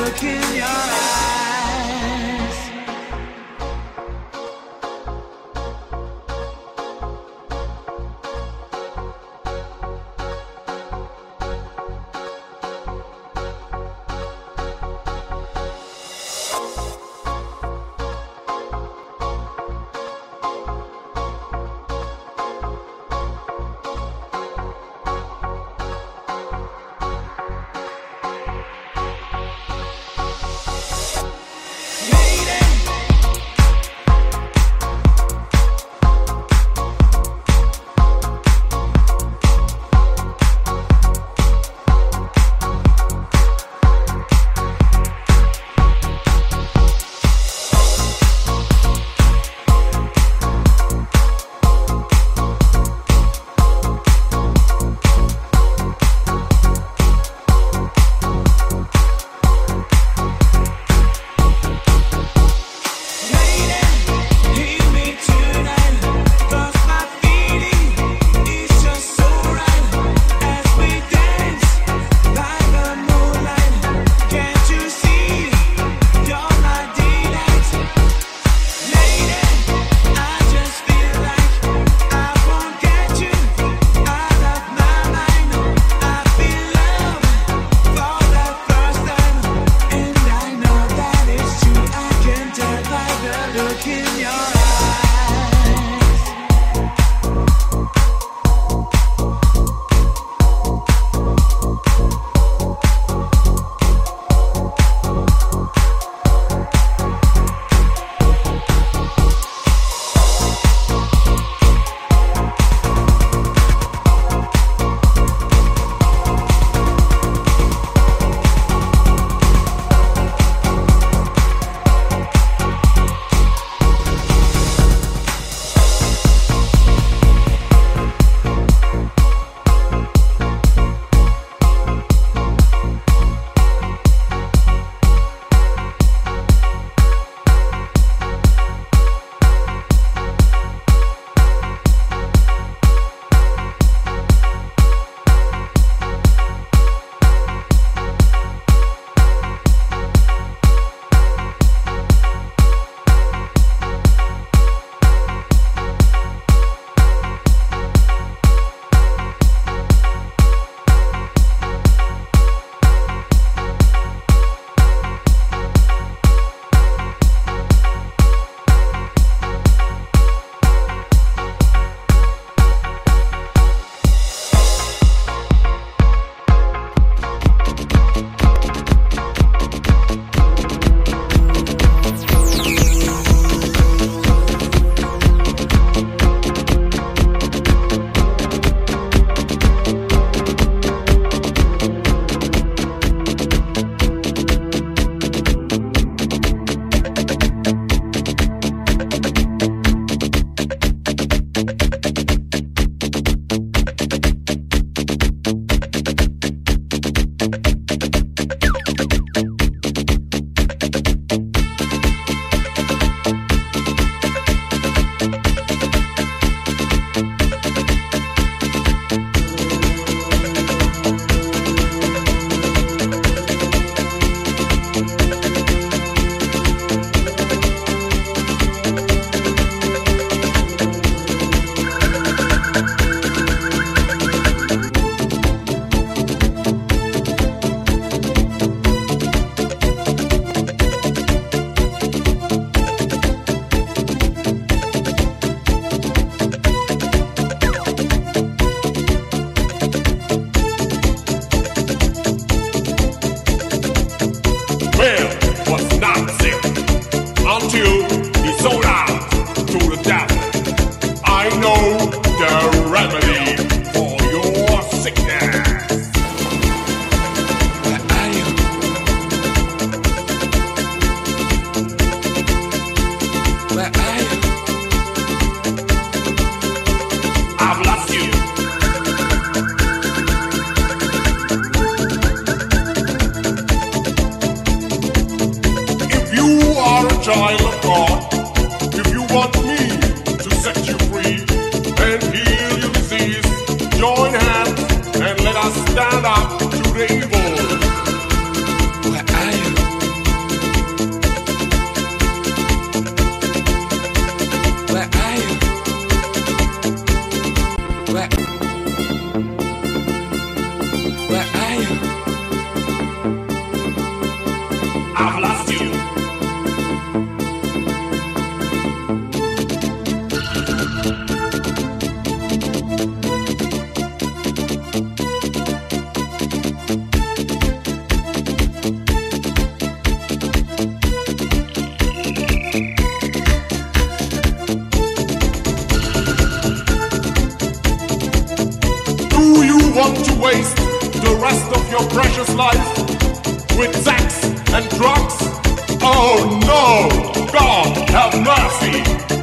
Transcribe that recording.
look in your eyes. want to waste the rest of your precious life with sex and drugs? Oh no! God have mercy!